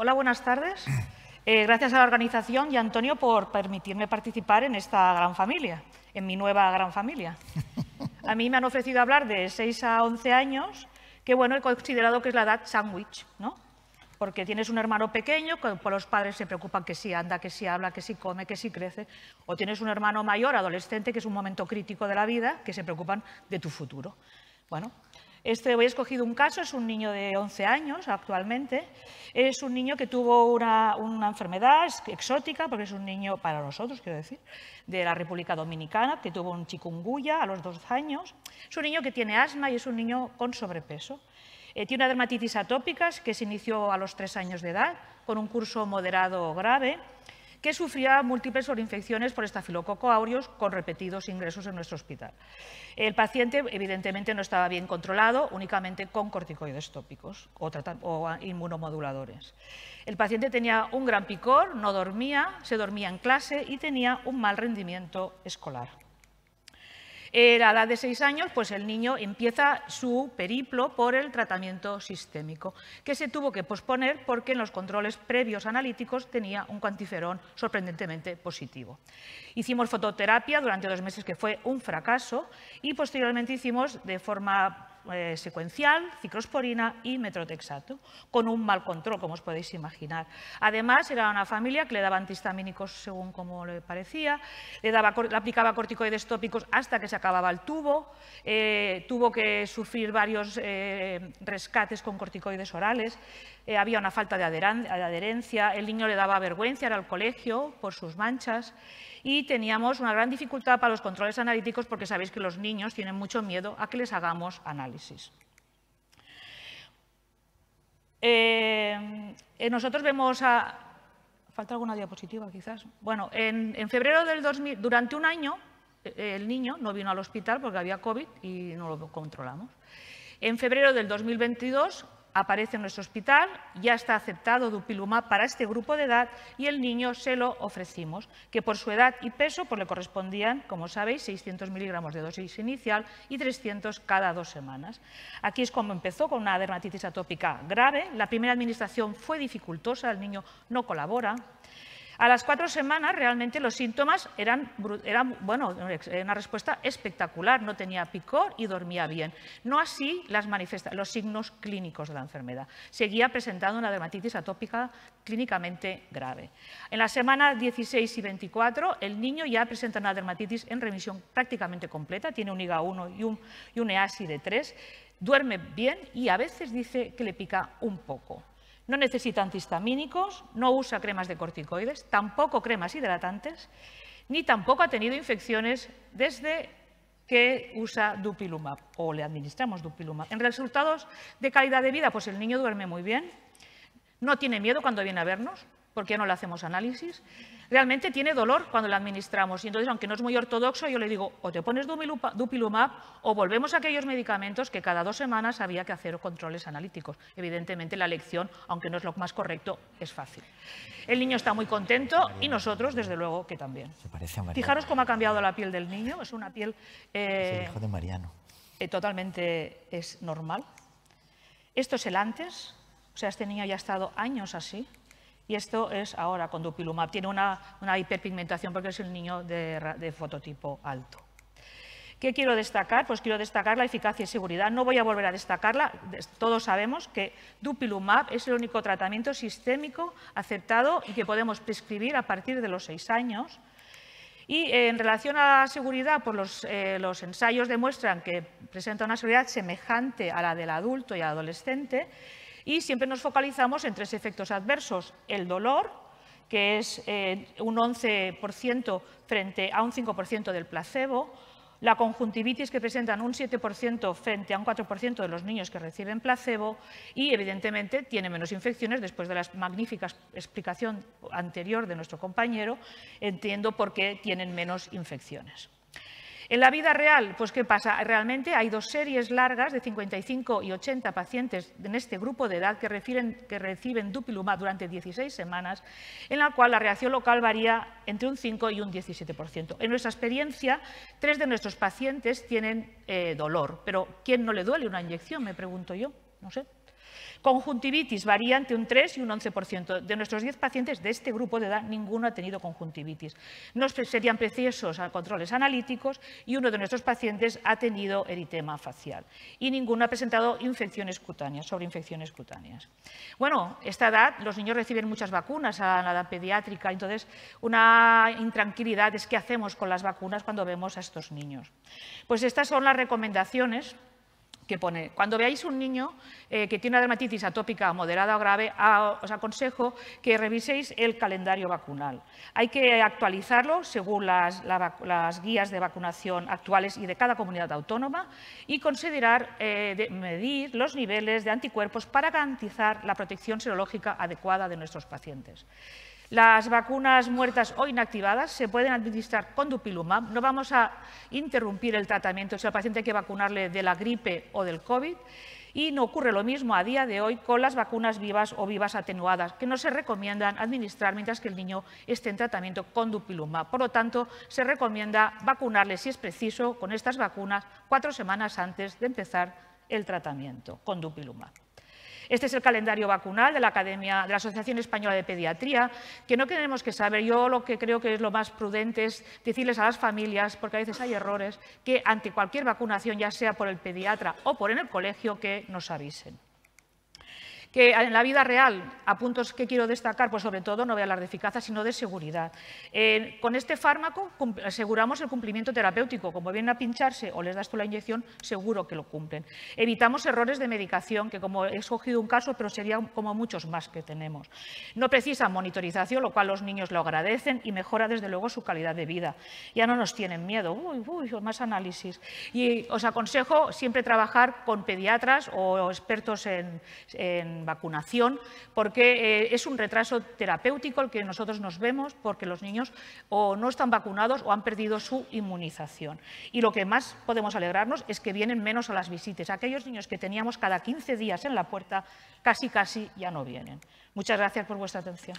Hola, buenas tardes. Eh, gracias a la organización y a Antonio por permitirme participar en esta gran familia, en mi nueva gran familia. A mí me han ofrecido hablar de 6 a 11 años, que bueno, he considerado que es la edad sándwich, ¿no? Porque tienes un hermano pequeño, que por los padres se preocupan que si anda, que si habla, que si come, que si crece, o tienes un hermano mayor, adolescente, que es un momento crítico de la vida, que se preocupan de tu futuro. Bueno, este, hoy he escogido un caso, es un niño de 11 años actualmente. Es un niño que tuvo una, enfermedad exótica, porque es un niño, para nosotros quiero decir, de la República Dominicana, que tuvo un chikungunya a los dos años. Es un niño que tiene asma y es un niño con sobrepeso. Eh, tiene una dermatitis atópica que se inició a los tres años de edad, con un curso moderado o grave que sufría múltiples sobreinfecciones por estafilococo aureus con repetidos ingresos en nuestro hospital. El paciente evidentemente no estaba bien controlado, únicamente con corticoides tópicos o, o inmunomoduladores. El paciente tenía un gran picor, no dormía, se dormía en clase y tenía un mal rendimiento escolar. A la edad de seis años, pues el niño empieza su periplo por el tratamiento sistémico, que se tuvo que posponer porque en los controles previos analíticos tenía un cuantiferón sorprendentemente positivo. Hicimos fototerapia durante dos meses, que fue un fracaso, y posteriormente hicimos de forma eh, secuencial, ciclosporina y metrotexato, con un mal control, como os podéis imaginar. Además, era una familia que le daba antihistamínicos según como le parecía, le, daba, aplicaba corticoides tópicos hasta que se acababa el tubo, eh, tuvo que sufrir varios eh, rescates con corticoides orales, había una falta de adherencia, el niño le daba vergüenza ir al colegio por sus manchas, y teníamos una gran dificultad para los controles analíticos porque sabéis que los niños tienen mucho miedo a que les hagamos análisis. Eh, eh, nosotros vemos a... ¿Falta alguna diapositiva quizás? Bueno, en, febrero del 2000, durante un año, eh, el niño no vino al hospital porque había COVID y no lo controlamos. En febrero del 2022 aparece en nuestro hospital, ya está aceptado dupilumab para este grupo de edad y el niño se lo ofrecimos, que por su edad y peso pues le correspondían, como sabéis, 600 miligramos de dosis inicial y 300 cada dos semanas. Aquí es como empezó con una dermatitis atópica grave. La primera administración fue dificultosa, el niño no colabora, a las cuatro semanas realmente los síntomas eran, bueno, una respuesta espectacular, no tenía picor y dormía bien. No así las los signos clínicos de la enfermedad. Seguía presentando una dermatitis atópica clínicamente grave. En la semana 16 y 24 el niño ya presenta una dermatitis en remisión prácticamente completa, tiene un IGA 1 y un, y un EASI de 3, duerme bien y a veces dice que le pica un poco. No necesita antihistamínicos, no usa cremas de corticoides, tampoco cremas hidratantes, ni tampoco ha tenido infecciones desde que usa dupilumab o le administramos dupilumab. En resultados de calidad de vida, pues el niño duerme muy bien, no tiene miedo cuando viene a vernos, porque no le hacemos análisis, realmente tiene dolor cuando le administramos. Y entonces, aunque no es muy ortodoxo, yo le digo, o te pones dupilumab o volvemos a aquellos medicamentos que cada dos semanas había que hacer controles analíticos. Evidentemente, la elección, aunque no es lo más correcto, es fácil. El niño está muy contento y nosotros, desde luego, que también. Fijaros cómo ha cambiado la piel del niño. Es una piel... Eh, hijo de Mariano. Eh, totalmente es normal. Esto es el antes. O sea, este niño ya ha estado años así. Y esto es ahora con dupilumab. Tiene una, hiperpigmentación porque es el niño de, fototipo alto. ¿Qué quiero destacar? Pues quiero destacar la eficacia y seguridad. No voy a volver a destacarla. Todos sabemos que dupilumab es el único tratamiento sistémico aceptado y que podemos prescribir a partir de los seis años. Y en relación a la seguridad, pues los, eh, los, ensayos demuestran que presenta una seguridad semejante a la del adulto y adolescente y siempre nos focalizamos en tres efectos adversos. El dolor, que es eh, un 11% frente a un 5% del placebo, la conjuntivitis que presentan un 7% frente a un 4% de los niños que reciben placebo y, evidentemente, tiene menos infecciones después de la magnífica explicación anterior de nuestro compañero, entiendo por qué tienen menos infecciones. En la vida real, pues ¿qué pasa? Realmente hay dos series largas de 55 y 80 pacientes en este grupo de edad que, reciben dupilumab durante 16 semanas, en la cual la reacción local varía entre un 5 y un 17%. En nuestra experiencia, tres de nuestros pacientes tienen eh, dolor, pero ¿quién no le duele una inyección? Me pregunto yo, no sé. Conjuntivitis varía entre un 3 y un 11%. De nuestros 10 pacientes de este grupo de edad, ninguno ha tenido conjuntivitis. No serían precisos a controles analíticos y uno de nuestros pacientes ha tenido eritema facial. Y ninguno ha presentado infecciones cutáneas, sobreinfecciones cutáneas. Bueno, esta edad, los niños reciben muchas vacunas a la edad pediátrica, entonces una intranquilidad es qué hacemos con las vacunas cuando vemos a estos niños. Pues estas son las recomendaciones que pone, cuando veáis un niño eh, que tiene una dermatitis atópica moderada o grave, os aconsejo que reviséis el calendario vacunal. Hay que actualizarlo según las, guías de vacunación actuales y de cada comunidad autónoma y considerar eh, medir los niveles de anticuerpos para garantizar la protección serológica adecuada de nuestros pacientes. Las vacunas muertas o inactivadas se pueden administrar con dupilumab. No vamos a interrumpir el tratamiento si al paciente hay que vacunarle de la gripe o del COVID. Y no ocurre lo mismo a día de hoy con las vacunas vivas o vivas atenuadas, que no se recomiendan administrar mientras que el niño esté en tratamiento con dupilumab. Por lo tanto, se recomienda vacunarle, si es preciso, con estas vacunas cuatro semanas antes de empezar el tratamiento con dupilumab. Este es el calendario vacunal de la, Academia, de la Asociación Española de Pediatría, que no tenemos que saber. Yo lo que creo que es lo más prudente es decirles a las familias, porque a veces hay errores, que ante cualquier vacunación, ya sea por el pediatra o por en el colegio, que nos avisen que en la vida real, a puntos que quiero destacar, pues sobre todo no voy a hablar de eficacia, sino de seguridad. con este fármaco aseguramos el cumplimiento terapéutico. Como vienen a pincharse o les das tú la inyección, seguro que lo cumplen. Evitamos errores de medicación, que como he escogido un caso, pero serían como muchos más que tenemos. No precisa monitorización, lo cual los niños lo agradecen y mejora desde luego su calidad de vida. Ya no nos tienen miedo, uy, uy, más análisis. Y os aconsejo siempre trabajar con pediatras o expertos en vacunación, porque eh, es un retraso terapéutico el que nosotros nos vemos porque los niños o no están vacunados o han perdido su inmunización. Y lo que más podemos alegrarnos es que vienen menos a las visitas. Aquellos niños que teníamos cada 15 días en la puerta, casi casi ya no vienen. Muchas gracias por vuestra atención.